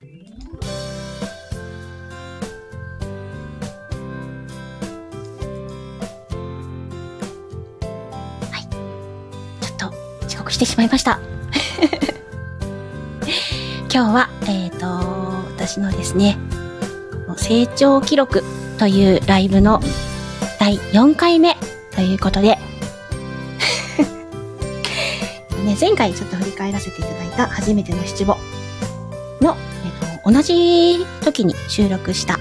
はい。ちょっと遅刻してしまいました。今日は、えっ、と、私のですね、成長記録というライブの第4回目ということで、ね、前回ちょっと振り返らせていただいた初めての七五の、同じ時に収録した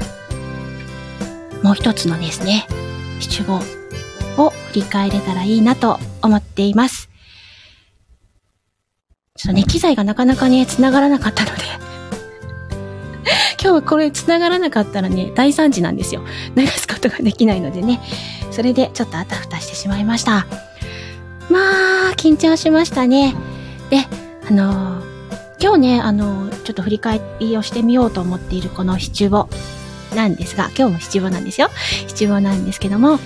もう一つのですね、七五を振り返れたらいいなと思っています。ちょっとね、機材がなかなかね、繋がらなかったので、今日はこれ繋がらなかったらね、大惨事なんですよ。流すことができないのでね。それでちょっとあたふたしてしまいました。まあ、緊張しましたね。で、あのー今日ね、あのちょっと振り返りをしてみようと思っているこの七五なんですが、今日も七五なんですよ。七五なんですけども、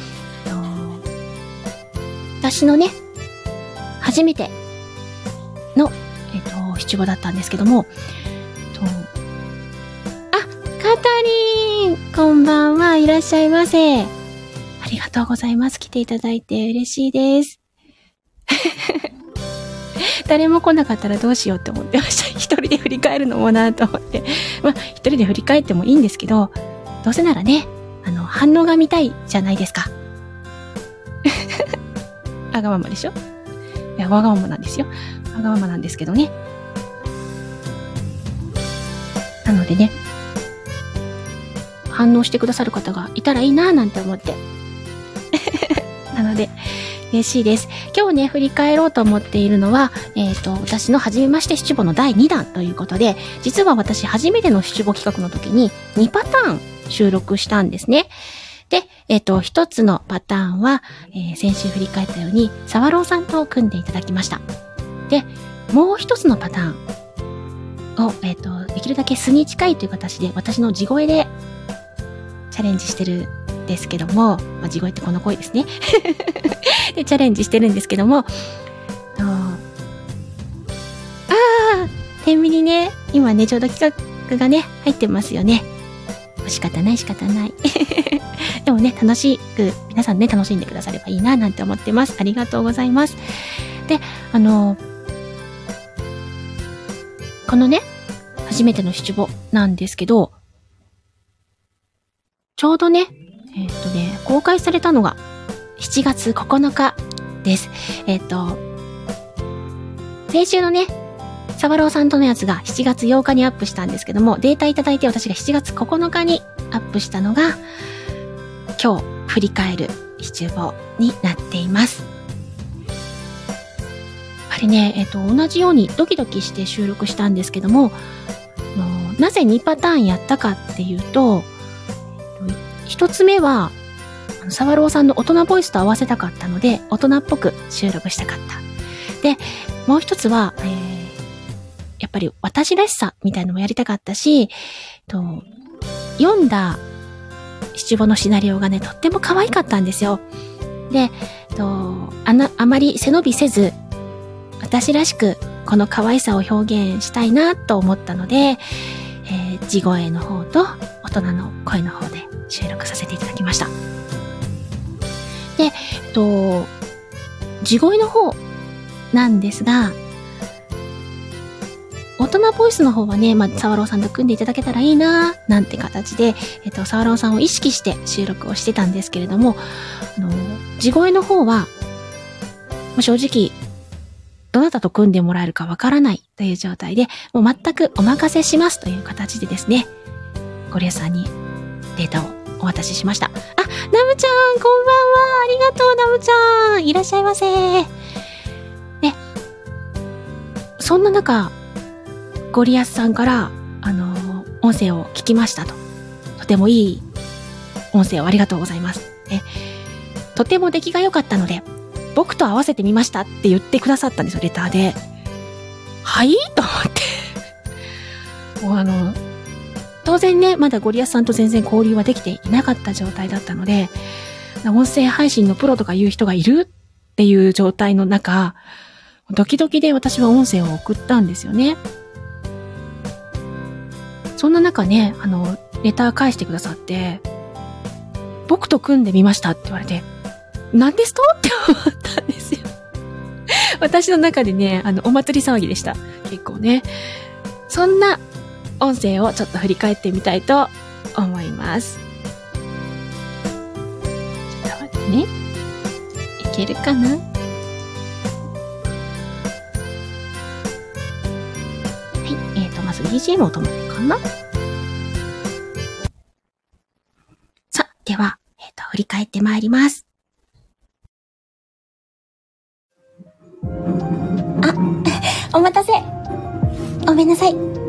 私のね、初めての、えっ、と、七五だったんですけども、とあ、カタリンこんばんはいらっしゃいませ。ありがとうございます。来ていただいて嬉しいです。誰も来なかったらどうしようって思ってました。一人で振り返るのもなと思って。まあ、一人で振り返ってもいいんですけど、どうせならね、あの、反応が見たいじゃないですか。あがままでしょ？いや、わがままなんですよ。わがままなんですけどね。なのでね、反応してくださる方がいたらいいなぁなんて思って。なので、嬉しいです。今日ね、振り返ろうと思っているのは、えっ、と、私の初めまして七五の第2弾ということで、実は私初めての七五企画の時に2パターン収録したんですね。で、えっ、と、一つのパターンは、えー先週振り返ったように、沢朗さんと組んでいただきました。で、もう一つのパターンを、えっ、と、できるだけ素に近いという形で、私の地声でチャレンジしてるですけども、まあ、地声ってこの声ですね。で、チャレンジしてるんですけども、ああ、天秤にね、今ね、ちょうど企画がね、入ってますよね。仕方ない仕方ない。でもね、楽しく、皆さんね、楽しんでくださればいいな、なんて思ってます。ありがとうございます。で、あの、このね、初めての七五なんですけど、ちょうどね、えっ、とね、公開されたのが7月9日です。えっ、と、先週のね、サバローさんとのやつが7月8日にアップしたんですけども、データいただいて私が7月9日にアップしたのが、今日振り返る七五になっています。あれね、えっ、と、同じようにドキドキして収録したんですけども、なぜ2パターンやったかっていう、と一つ目は、あのサワローさんの大人ボイスと合わせたかったので、大人っぽく収録したかった。で、もう一つは、えーやっぱり私らしさみたいのもやりたかったし、と読んだ七五のシナリオがね、とっても可愛かったんですよ。で、とあな、あまり背伸びせず、私らしくこの可愛さを表現したいなと思ったので、えー地声の方と大人の声の方で収録させていただきました。で、えっと、地声の方なんですが、大人ボイスの方はね、まあ、沢朗さんと組んでいただけたらいいななんて形で、えっと、沢朗さんを意識して収録をしてたんですけれども、あの、地声の方は、ま正直、どなたと組んでもらえるかわからないという状態で、もう全くお任せしますという形でですね、ゴリアさんにデータをお渡ししました。あ、ナムちゃん、こんばんは。ありがとう、ナムちゃん。いらっしゃいませ。ね。そんな中、ゴリアスさんから、あのー音声を聞きましたと。とてもいい音声をありがとうございます。ね。とても出来が良かったので、僕と合わせてみましたって言ってくださったんですよ、レターで。はい？と思って。もうあの、当然ね、まだゴリアスさんと全然交流はできていなかった状態だったので、音声配信のプロとかいう人がいるっていう状態の中、ドキドキで私は音声を送ったんですよね。そんな中ね、あの、レター返してくださって、僕と組んでみましたって言われて、何ですと？って思ったんですよ。私の中でね、あの、お祭り騒ぎでした。結構ね。そんな音声をちょっと振り返ってみたいと思います。ちょっと待ってね。いけるかな？はい、えーと、まず BGM を止めるかなさあ、では、えっ、と、振り返ってまいります。あお待たせ。ごめんなさい。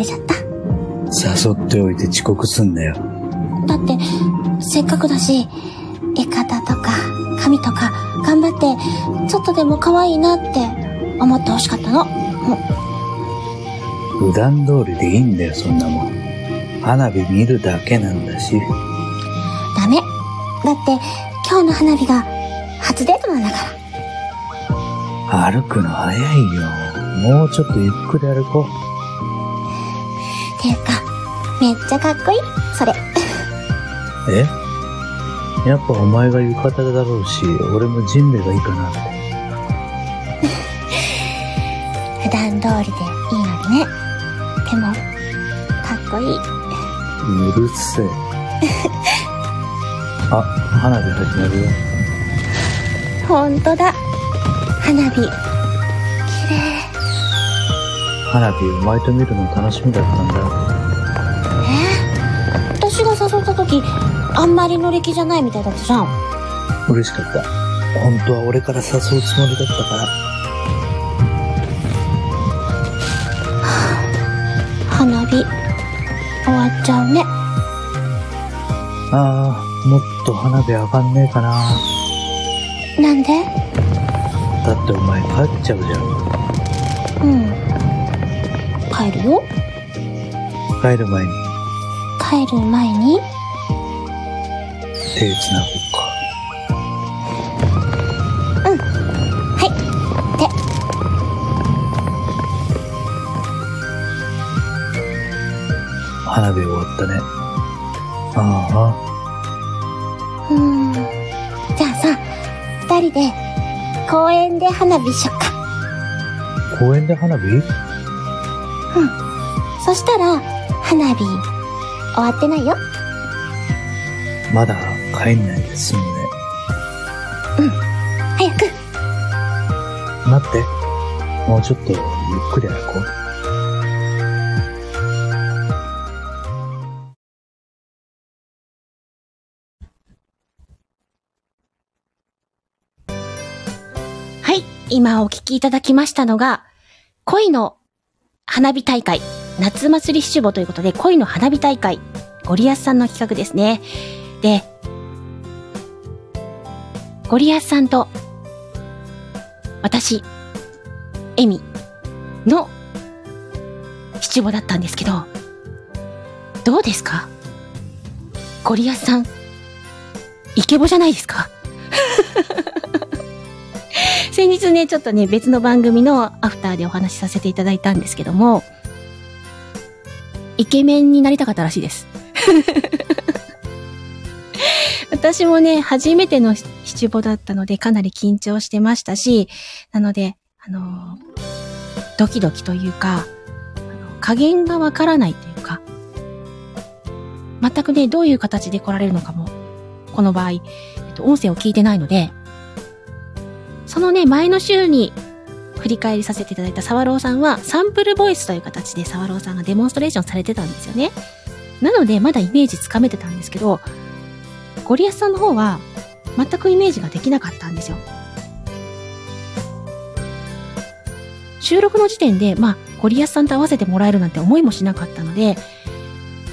れちゃった。誘っておいて遅刻すんだよ。だって、せっかくだし、絵方とか、髪とか、頑張って、ちょっとでも可愛いなって思ってほしかったの。普段通りでいいんだよ、そんなもん。花火見るだけなんだし。ダメ。だって、今日の花火が、初デートなんだから。歩くの早いよ。もうちょっとゆっくり歩こていうか、めっちゃかっこいい。それ。う。え？やっぱお前が浴衣だろうし、俺もジンベがいいかなって。普段通りでいいのにね。でも、かっこいい。うるせえ。あ、花火始まるよ。ほんとだ。花火。花火お前と見るの楽しみだったんだ。え私が誘った時、あんまり乗り気じゃないみたいだったじゃん。嬉しかった。本当は俺から誘うつもりだったから。花火、終わっちゃうね。ああ、もっと花火上がんねえかな。なんで？だってお前帰っちゃうじゃん。うん。帰るよ。帰る前に帰る前に、手繋ごうか。はい。花火終わったね。あうーん。じゃあさ、二人で、公園で花火しよっか。あ、公園で花火？そしたら、花火、終わってないよ。まだ帰んないで済むね。早く。待って。もうちょっとゆっくり歩こう。はい。今お聞きいただきましたのが、恋の花火大会、夏祭り七五ということで、恋の花火大会、ゴリアスさんの企画ですね。で、ゴリアスさんと、私、エミの七五だったんですけど、どうですか？ゴリアスさん、イケボじゃないですか？先日ね、ちょっとね、別の番組のアフターでお話しさせていただいたんですけども、イケメンになりたかったらしいです。私もね、初めての七五だったので、かなり緊張してましたし、なので、あのドキドキというか、加減がわからないというか、全くね、どういう形で来られるのかも、この場合、えっと、音声を聞いてないので、そのね、前の週に振り返りさせていただいた沢朗さんは、サンプルボイスという形で沢朗さんがデモンストレーションされてたんですよね。なので、まだイメージつかめてたんですけど、ゴリアスさんの方は、全くイメージができなかったんですよ。収録の時点で、まあ、ゴリアスさんと合わせてもらえるなんて思いもしなかったので、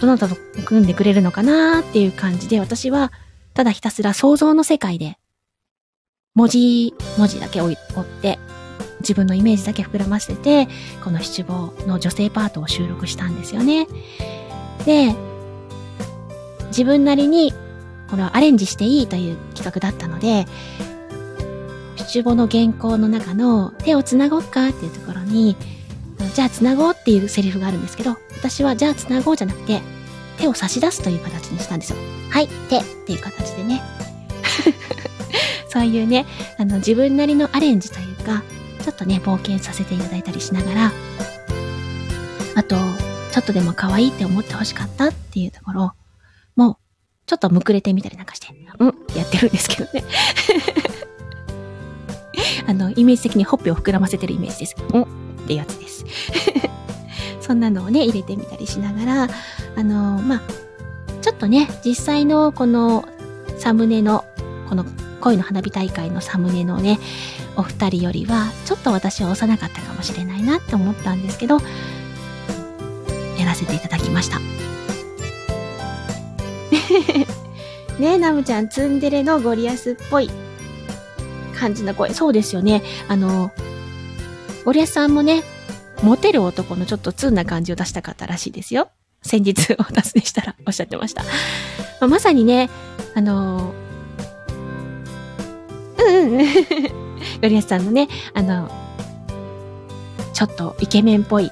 どなたと組んでくれるのかなーっていう感じで、私は、ただひたすら想像の世界で、文字、文字だけ追って、自分のイメージだけ膨らませて、この七五の女性パートを収録したんですよね。で、自分なりに、これをアレンジしていいという企画だったので、七五の原稿の中の手をつなごっかっていうところに、じゃあ繋ごうっていうセリフがあるんですけど、私はじゃあ繋ごうじゃなくて、手を差し出すという形にしたんですよ。はい、手っていう形でね。そういうね、あの、自分なりのアレンジというか、ちょっとね、冒険させていただいたりしながら、あと、ちょっとでも可愛いって思ってほしかったっていうところもう、ちょっとむくれてみたりなんかして、うんやってるんですけどね。あの、イメージ的にほっぺを膨らませてるイメージです。うんってやつです。そんなのをね、入れてみたりしながら、あの、まあ、ちょっとね、実際のこのサムネの、この恋の花火大会のサムネのね、お二人よりは、ちょっと私は幼かったかもしれないなって思ったんですけど、やらせていただきました。ねえ、ナムちゃん、ツンデレのゴリアスっぽい感じの声。そうですよね。あの、ゴリアスさんもね、モテる男のちょっとツンな感じを出したかったらしいですよ。先日お尋ねしたらおっしゃってました。まあ、まさにね、あのうんうん。ゴリアスさんのね、あの、ちょっとイケメンっぽい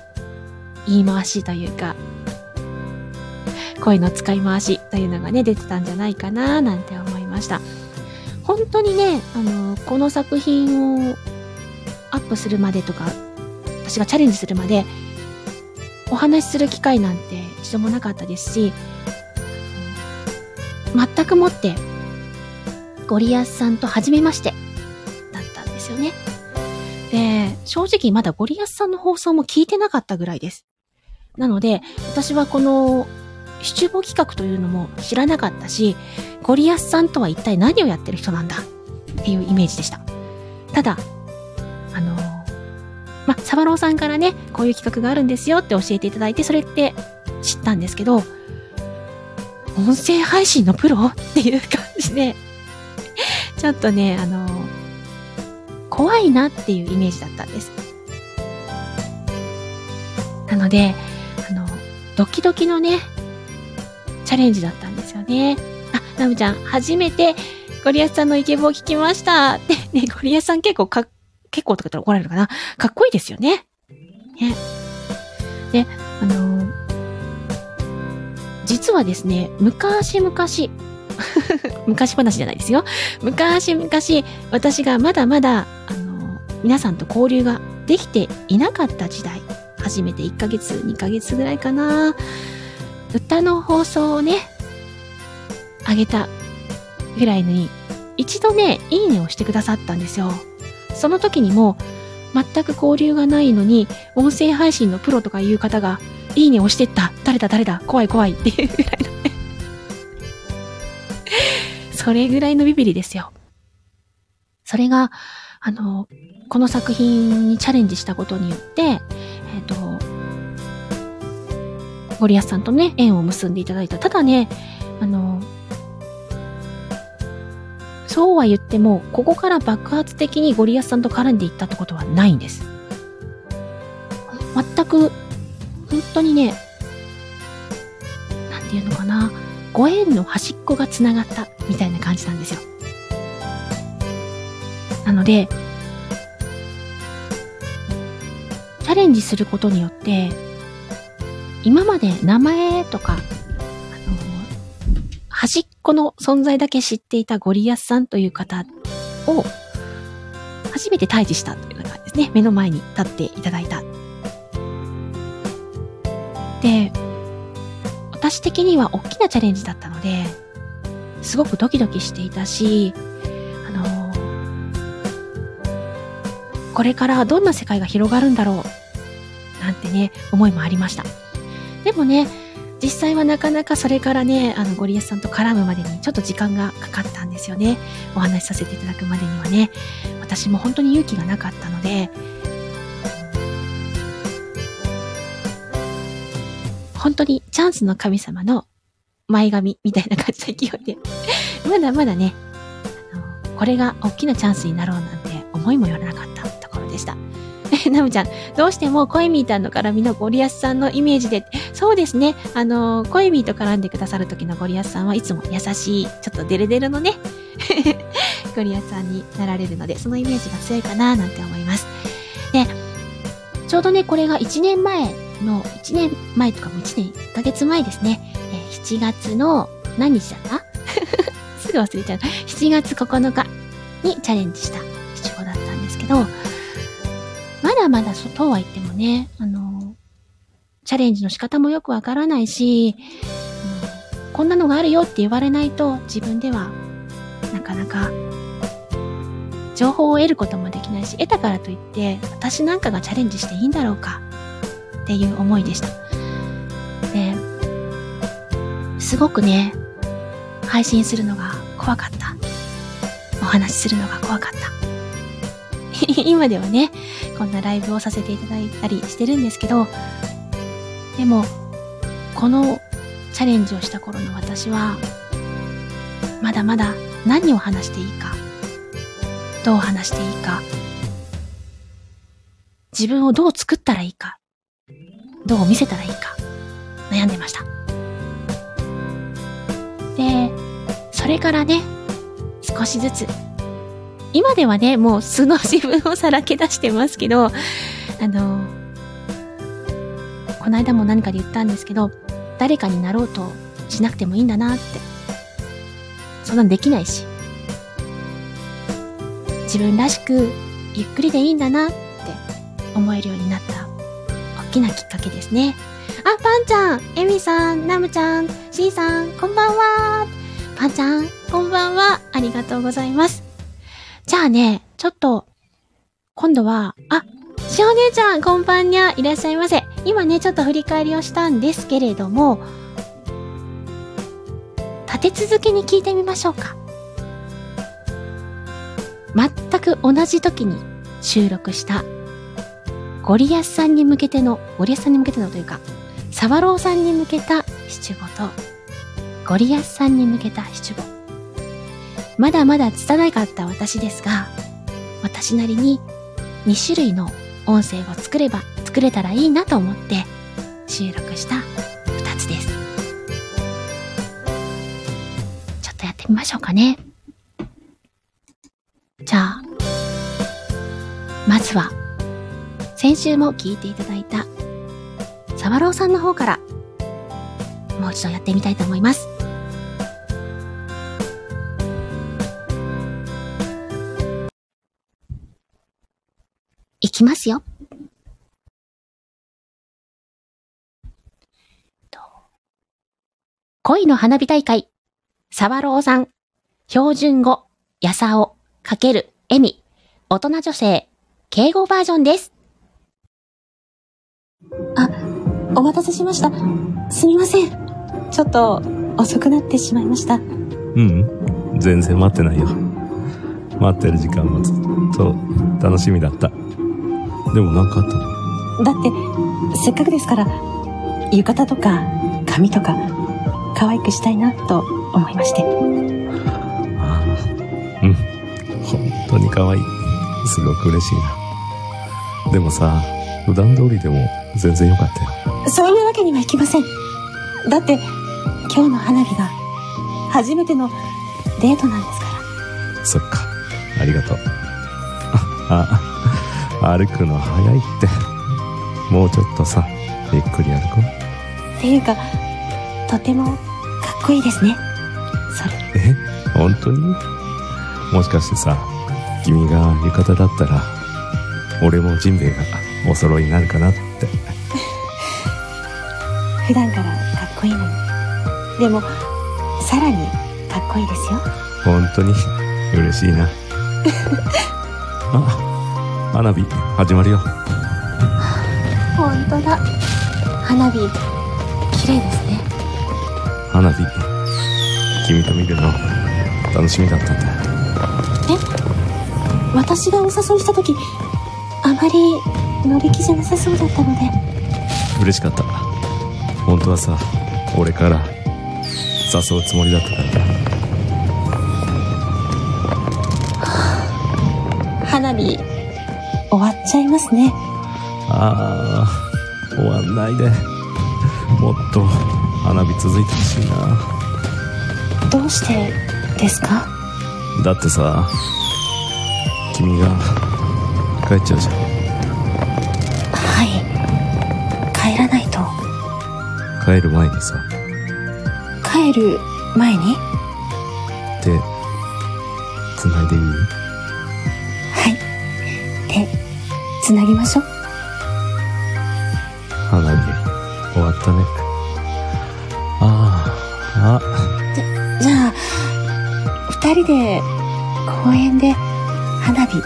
言い回しというか、声の使い回しというのがね、出てたんじゃないかななんて思いました。本当にね、あの、この作品をアップするまでとか、私がチャレンジするまで、お話しする機会なんて一度もなかったですし、全くもって、ゴリアスさんと初めまして、だったんですよね。で、正直まだゴリアスさんの放送も聞いてなかったぐらいです。なので、私はこの七五企画というのも知らなかったし、ゴリアスさんとは一体何をやってる人なんだ？っていうイメージでした。ただ、あのま、サバローさんからね、こういう企画があるんですよって教えていただいて、それって知ったんですけど、音声配信のプロ？っていう感じで、ちょっとね、あの怖いなっていうイメージだったんです。なので、あの、ドキドキのね、チャレンジだったんですよね。あ、ナムちゃん、初めてゴリアスさんのイケボを聞きました。って、ね、ゴリアスさん結構か、結構とか言ったら怒られるかな。かっこいいですよね。ね。で、あの、実はですね、昔々、昔話じゃないですよ。昔々、私がまだまだ、あの、皆さんと交流ができていなかった時代、初めて1ヶ月、2ヶ月ぐらいかな。歌の放送をね、あげたぐらいに、一度ね、いいねをしてくださったんですよ。その時にも、全く交流がないのに、音声配信のプロとかいう方が、いいねをしてった。誰だ誰だ怖い怖いっていうぐらいのそれぐらいのビビりですよ。それが、あの、この作品にチャレンジしたことによって、えっ、ー、と、ゴリアスさんとね、縁を結んでいただいた。ただね、あの、そうは言っても、ここから爆発的にゴリアスさんと絡んでいったってことはないんです。全く、本当にね、なんていうのかな、ご縁の端っこが繋がったみたいな感じなんですよ。なので、チャレンジすることによって、今まで名前とか、あの、端っこの存在だけ知っていたゴリアスさんという方を、初めて退治したという感じですね。目の前に立っていただいた。で、私的には大きなチャレンジだったので、すごくドキドキしていたし、あのこれからどんな世界が広がるんだろう、なんてね、思いもありました。でもね、実際はなかなかそれからね、あの、ゴリエスさんと絡むまでにちょっと時間がかかったんですよね。お話しさせていただくまでにはね。私も本当に勇気がなかったので、本当にチャンスの神様の前髪みたいな感じの勢いで、まだまだね、あの、これが大きなチャンスになろうなんて思いもよらなかったところでした。ナムちゃん、どうしてもコイミータンの絡みのゴリアスさんのイメージで、そうですね、あの、コイミーと絡んでくださる時のゴリアスさんはいつも優しい、ちょっとデレデレのね、ゴリアスさんになられるので、そのイメージが強いかななんて思います。で、ちょうどね、これが1年前の、1年前とかも1年1ヶ月前ですね。えー7月の、何日だった？すぐ忘れちゃう。7月9日にチャレンジした七五だったんですけど、まだまだそうとは言ってもね、あの、チャレンジの仕方もよくわからないし、あのこんなのがあるよって言われないと自分ではなかなか情報を得ることもできないし、得たからといって私なんかがチャレンジしていいんだろうかっていう思いでした。で、すごくね、配信するのが怖かった。お話しするのが怖かった。今ではね、こんなライブをさせていただいたりしてるんですけど、でも、このチャレンジをした頃の私は、まだまだ何を話していいか、どう話していいか、自分をどう作ったらいいか、どう見せたらいいか、悩んでました。で、それからね、少しずつ、今ではね、もう素の自分をさらけ出してますけど、あの、この間も何かで言ったんですけど、誰かになろうとしなくてもいいんだなって。そんなんできないし。自分らしく、ゆっくりでいいんだなって思えるようになった、きなきっかけですね。あ、パンちゃん、エミさん、ナムちゃん、シーさん、こんばんは。パンちゃん、こんばんは。ありがとうございます。じゃあね、ちょっと、今度は、あ、しお姉ちゃん、こんばんにゃ、いらっしゃいませ。今ね、ちょっと振り返りをしたんですけれども、立て続けに聞いてみましょうか。全く同じ時に収録した、ゴリアスさんに向けての、ゴリアスさんに向けてのというか、サワローさんに向けた七五と、ゴリアスさんに向けた七五。まだまだ拙かった私ですが、私なりに2種類の音声を作れば、作れたらいいなと思って収録した2つです。ちょっとやってみましょうかね。じゃあ、まずは、先週も聞いていただいた、サワローさんの方から、もう一度やってみたいと思います。いきますよ。恋の花火大会、サワローさん、標準語、やさお、かける、えみ、大人女性、敬語バージョンです。あ、お待たせしました。すみません。ちょっと遅くなってしまいました。うん、全然待ってないよ。待ってる時間もずっと楽しみだった。でもなんかあったの？だって、せっかくですから、浴衣とか髪とか、可愛くしたいなと思いまして。ああ、うん。本当に可愛い。すごく嬉しいな。でもさ、普段通りでも全然良かったよ。そういうわけにはいきません。だって、今日の花火が、初めてのデートなんですから。そっか。ありがとう。あ、あ歩くの早いって。もうちょっとさ、ゆっくり歩こう。っていうか、とてもかっこいいですね。それ。え？本当に？もしかしてさ、君が浴衣だったら、俺もジンベエがお揃いになるかなって。普段からかっこいいのに。でも、さらにかっこいいですよ。本当に？嬉しいな。あ、花火始まるよ。ほんとだ。花火、綺麗ですね。花火、君と見るの楽しみだったんだ。私がお誘いした時、あまり乗り気じゃなさそうだったので、嬉しかった。本当はさ、俺から誘うつもりだったからだ。花火、終わっちゃいますね。ああ、終わんないで。もっと花火続いてほしいな。どうしてですか？だってさ、君が帰っちゃうじゃん。帰る前にさ、帰る前に？手、繋いでいい？はい。手、つなぎましょう。花火、終わったね。ああ、あ、じゃあ、二人で公園で花火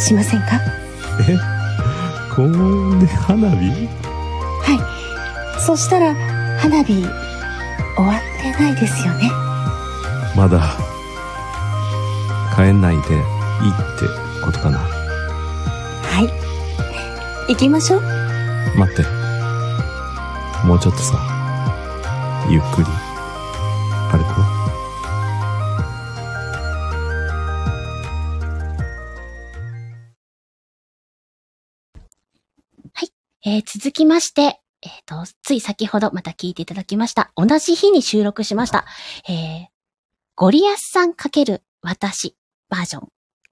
しませんか？え？公園で花火？はい。そしたら、花火終わってないですよね。まだ、帰んないでいいってことかな。はい。行きましょう。待って。もうちょっとさ、ゆっくり、歩こえー続きまして、えっ、と、つい先ほどまた聞いていただきました。同じ日に収録しました。えー、ゴリアスさん×私バージョン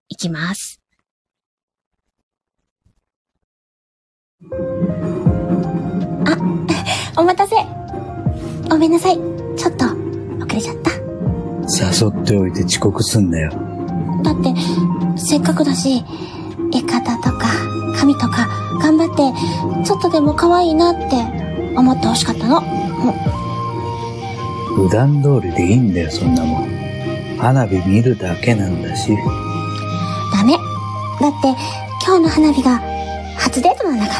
いきます。お待たせ。ごめんなさい。ちょっと、遅れちゃった。誘っておいて遅刻すんだよ。だって、せっかくだし、絵方とか、髪とか、頑張って、ちょっとでも可愛いなって思ってほしかったの。普段通りでいいんだよ、そんなもん。花火見るだけなんだし。ダメ。だって、今日の花火が初デートなんだか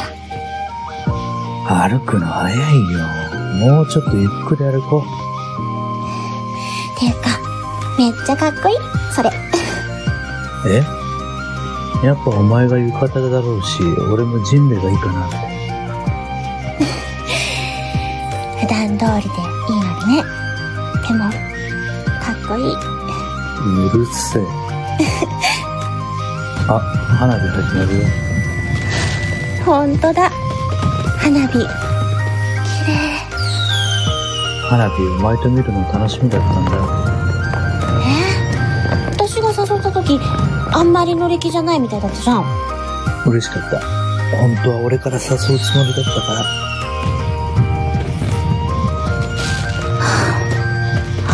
ら。歩くの早いよ。もうちょっとゆっくり歩こていうか、めっちゃかっこいい。それ。う。え？やっぱお前が浴衣だろうし、俺もジンベがいいかなって。普段通りでいいのにね。でも、かっこいい。うるせえ。あ、花火始まる？よ。ほんとだ。花火。綺麗。花火お前と見るの楽しみだったんだ。えあんまり乗り気じゃないみたいだったじゃん。嬉しかった。本当は俺から誘うつもりだったから。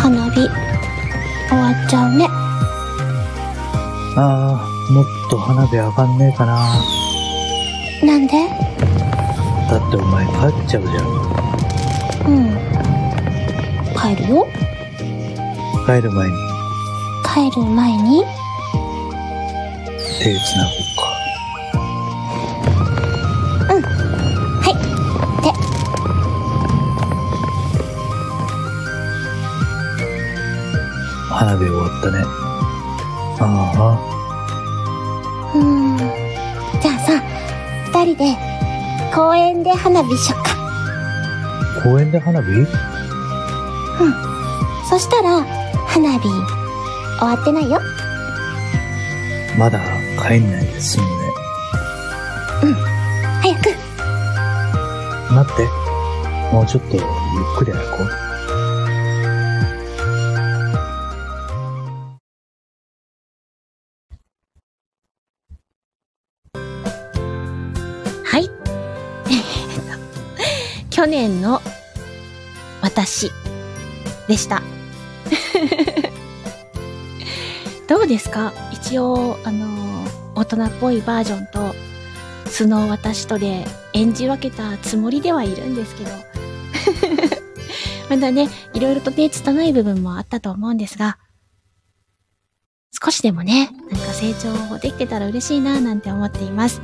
花火、終わっちゃうね。ああ、もっと花火上がんねえかな。なんで？だってお前帰っちゃうじゃん。うん。帰るよ。帰る前に帰る前に、手繋ごうか。はい。花火終わったね。あうーん。じゃあさ、二人で公園で花火しよっか。あ、公園で花火？そしたら、花火、終わってないよ。まだ？帰んないで済むね。早く。待って。もうちょっとゆっくり歩こう。はい。去年の私でした。どうですか？一応、あの、大人っぽいバージョンと、素の私とで演じ分けたつもりではいるんですけど。まだね、いろいろとね、拙い部分もあったと思うんですが、少しでもね、なんか成長できてたら嬉しいななんて思っています。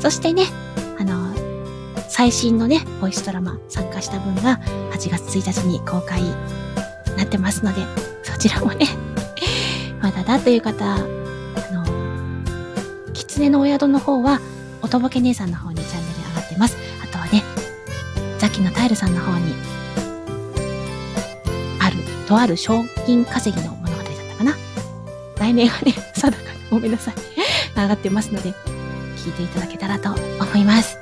そしてね、あの、最新のね、ボイスドラマ参加した分が8月1日に公開なってますので、そちらもね、まだだという方、狐のお宿の方は、おとぼけ姉さんの方にチャンネル上がってます。あとはね、ザキのタイルさんの方に、ある、とある賞金稼ぎの物語だったかな。題名がね、定かにごめんなさい。上がってますので、聞いていただけたらと思います。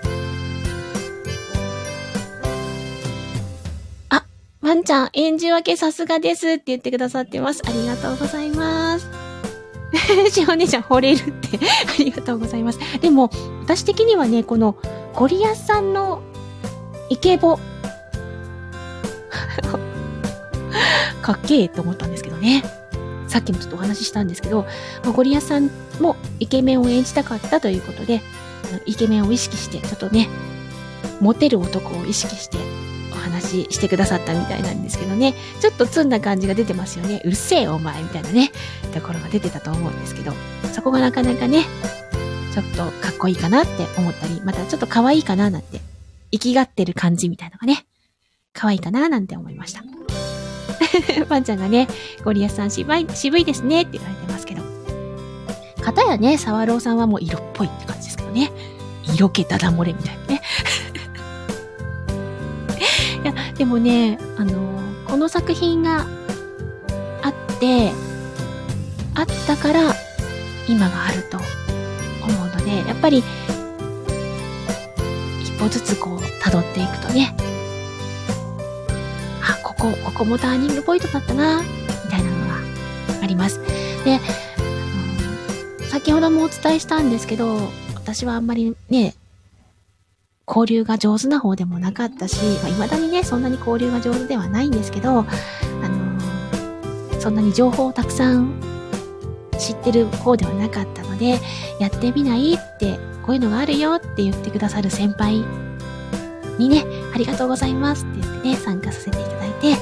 あ、ワンちゃん、演じ分けさすがですって言ってくださってます。ありがとうございます。しお姉ちゃん惚れるって ありがとうございます。でも、私的にはね、このゴリアスさんのイケボ、かっけえと思ったんですけどね。さっきもちょっとお話ししたんですけど、まあゴリアスさんもイケメンを演じたかったということで、イケメンを意識して、ちょっとね、モテる男を意識して話してくださったみたいなんですけどね、ちょっとツンな感じが出てますよね。うるせえお前みたいなね、ところが出てたと思うんですけど、そこがなかなかね、ちょっとかっこいいかなって思ったり、またちょっと可愛いかななんて、生きがってる感じみたいなのがね、可愛いかななんて思いました。パンちゃんがね、ゴリアスさん渋い、渋いですねって言われてますけど。かたやね、サワローさんはもう色っぽいって感じですけどね。色気ダダ漏れみたいなね。いや、でもね、あのこの作品があって、あったから、今があると思うので、やっぱり、一歩ずつこう、辿っていくとね、あ、ここ、ここもターニングポイントだったな、みたいなのがあります。で、あの先ほどもお伝えしたんですけど、私はあんまりね、交流が上手な方でもなかったし、まあ、未だにね、そんなに交流が上手ではないんですけど、あのそんなに情報をたくさん知ってる方ではなかったので、やってみないって、こういうのがあるよって言ってくださる先輩にね、ありがとうございますって言ってね、参加させていただいて、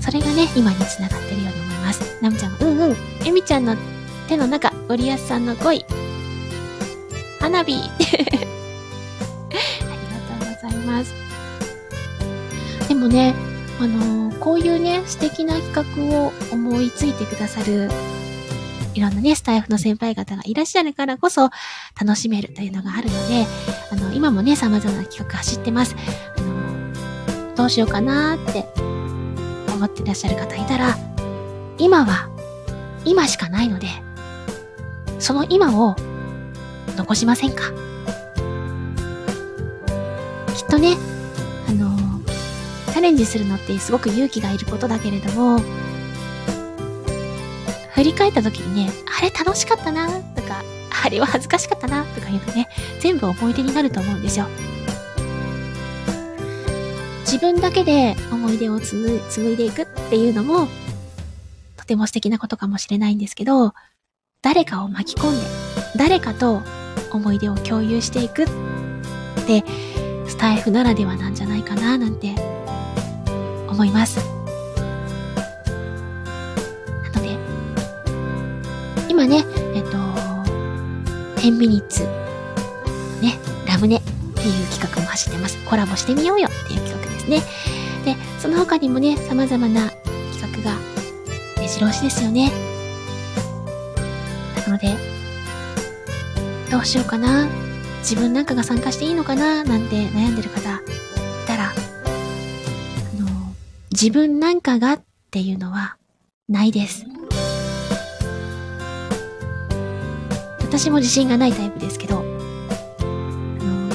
それがね、今につながってるように思います。ナムちゃんが、うんうん、エミちゃんの手の中、ゴリアスさんの恋、花火ます。でもね、あのこういうね、素敵な企画を思いついてくださる、いろんなね、スタイフの先輩方がいらっしゃるからこそ楽しめるというのがあるので、あの、今もね、様々な企画走ってます。あの、どうしようかなーって思ってらっしゃる方いたら、今は、今しかないので、その今を残しませんか？きっとね、あの、チャレンジするのってすごく勇気がいることだけれども、振り返った時にね、あれ楽しかったなとか、あれは恥ずかしかったなとかいうのね、全部思い出になると思うんですよ。自分だけで思い出を紡紡いでいくっていうのも、とても素敵なことかもしれないんですけど、誰かを巻き込んで、誰かと思い出を共有していくって、スタイフならではなんじゃないかななんて思います。なので、今ね、えっと、10ミニッツ、ね、ラムネっていう企画も走ってます。コラボしてみようよっていう企画ですね。で、その他にもね、様々な企画が目白押しですよね。なので、どうしようかな自分なんかが参加していいのかななんて悩んでる方いたら、あの、自分なんかがっていうのはないです。私も自信がないタイプですけど、あの、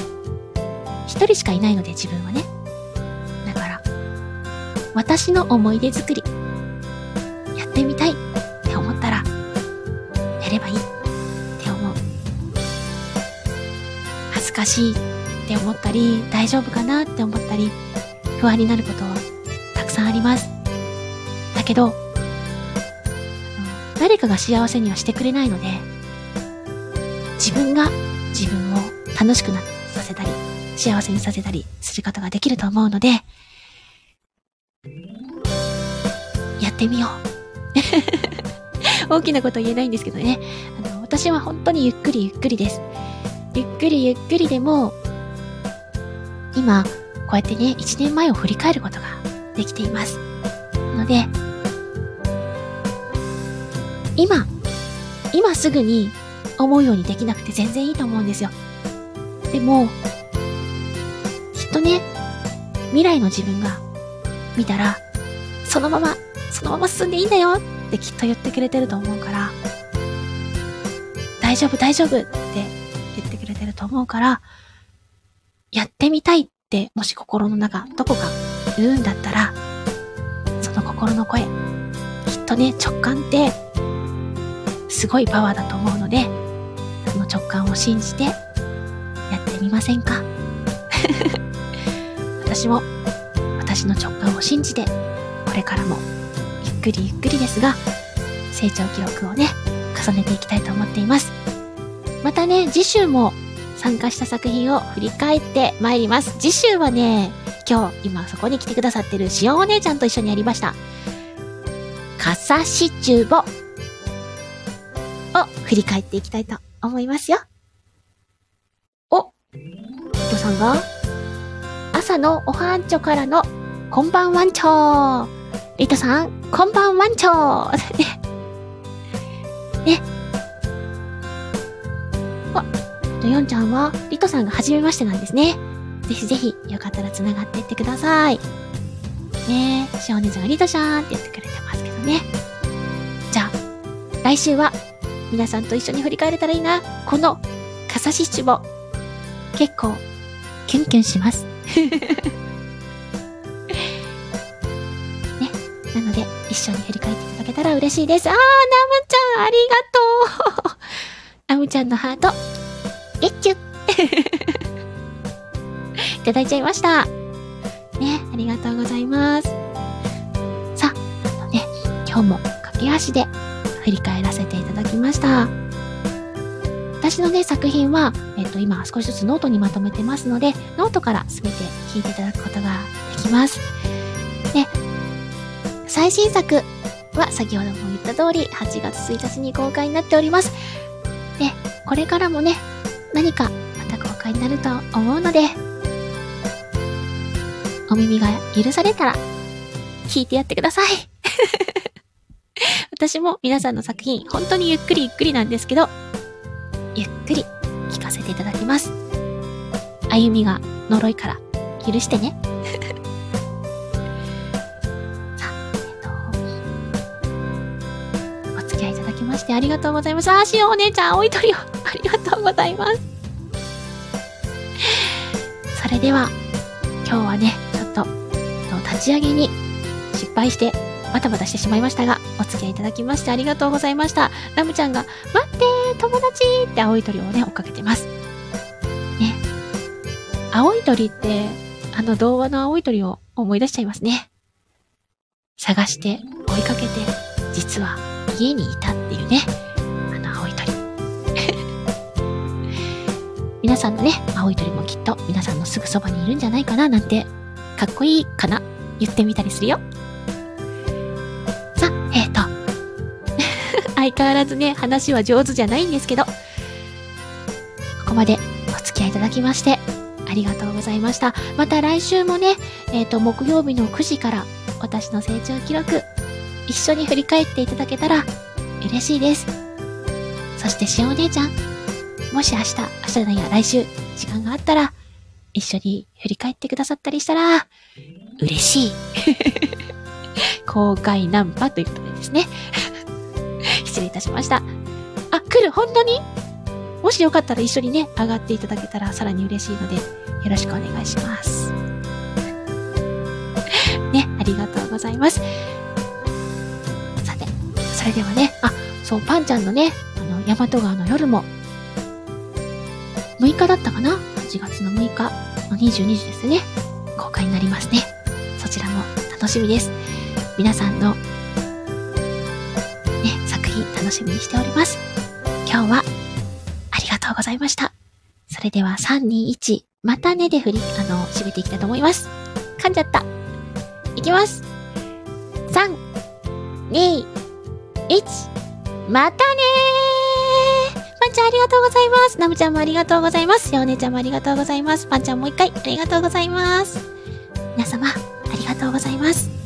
一人しかいないので自分はね。だから、私の思い出作り、やってみたいって思ったら、やればいいしいって思ったり、大丈夫かなって思ったり、不安になることはたくさんあります。だけど、誰かが幸せにはしてくれないので、自分が自分を楽しくなさせたり、幸せにさせたりすることができると思うので、やってみよう。大きなこと言えないんですけどね。あの、私は本当にゆっくりゆっくりです。ゆっくりゆっくりでも、今、こうやってね、一年前を振り返ることができています。ので、今、今すぐに思うようにできなくて全然いいと思うんですよ。でも、きっとね、未来の自分が見たら、そのまま、そのまま進んでいいんだよってきっと言ってくれてると思うから、大丈夫大丈夫ってと思うから、やってみたいって、もし心の中、どこか言うんだったら、その心の声、きっとね、直感って、すごいパワーだと思うので、その直感を信じてやってみませんか？私も私の直感を信じて、これからもゆっくりゆっくりですが、成長記録をね、重ねていきたいと思っています。またね、次週も参加した作品を振り返ってまいります。次週はね、今日、今そこに来てくださってるしおお姉ちゃんと一緒にやりました。かさしチューボを振り返っていきたいと思いますよ。お、リトさんが、朝のおはんちょからの、こんばんわんちょー。リトさん、こんばんわんちょー。ね。ね。と、ヨンちゃんは、リトさんが初めましてなんですね。ぜひぜひ、よかったら繋がっていってください。ねえ、しおねちゃんがリトシャーンって言ってくれてますけどね。じゃあ、来週は、皆さんと一緒に振り返れたらいいな。この、かさしシチュボ。結構、キュンキュンします。ね。なので、一緒に振り返っていただけたら嬉しいです。あー、ナムちゃん、ありがとう。ナムちゃんのハート、ゲッチュいただいちゃいました。ね、ありがとうございます。さあ、あね、今日も駆け足で振り返らせていただきました。私のね、作品は、えっ、と、今少しずつノートにまとめてますので、ノートからすべて聞いていただくことができます。で、最新作は先ほども言った通り、8月1日に公開になっております。で、これからもね、何かまた公開になると思うので、お耳が許されたら、聞いてやってください。私も皆さんの作品、本当にゆっくりゆっくりなんですけど、ゆっくり聞かせていただきます。歩みが呪いから許してね。さあ、えっと、お付き合いいただきましてありがとうございます。あ、しお姉ちゃん、青い鳥をありがとうございます。それでは、今日はね、ちょっと、立ち上げに失敗して、バタバタしてしまいましたが、お付き合いいただきましてありがとうございました。ラムちゃんが、待って、友達って青い鳥をね、追っかけてます。ね。青い鳥って、あの童話の青い鳥を思い出しちゃいますね。探して、追いかけて、実は家にいたっていうね、皆さんのね、青い鳥もきっと皆さんのすぐそばにいるんじゃないかななんて、かっこいいかな言ってみたりするよ。さあ、えーと。相変わらずね、話は上手じゃないんですけど、ここまでお付き合いいただきまして、ありがとうございました。また来週もね、えっ、と、木曜日の9時から、私の成長記録、一緒に振り返っていただけたら、嬉しいです。そして、しお姉ちゃん、もし明日、明日じゃないや、来週、時間があったら、一緒に振り返ってくださったりしたら、嬉しい。公開ナンパということでですね。失礼いたしました。あ、来る？本当に？もしよかったら一緒にね、上がっていただけたらさらに嬉しいので、よろしくお願いします。ね、ありがとうございます。さて、それではね、あ、そう、パンちゃんのね、あの、大和川の夜も、6日だったかな ?8 月の6日の22時ですね。公開になりますね。そちらも楽しみです。皆さんの、ね、作品楽しみにしております。今日は、ありがとうございました。それでは、3、2、1、またねで振り、あの、締めていきたいと思います。噛んじゃった。いきます。3、2、1、またねーちゃんありがとうございます。ナムちゃんもありがとうございます。やお姉ちゃんもありがとうございます。パンちゃんもう一回ありがとうございます。皆様、ありがとうございます。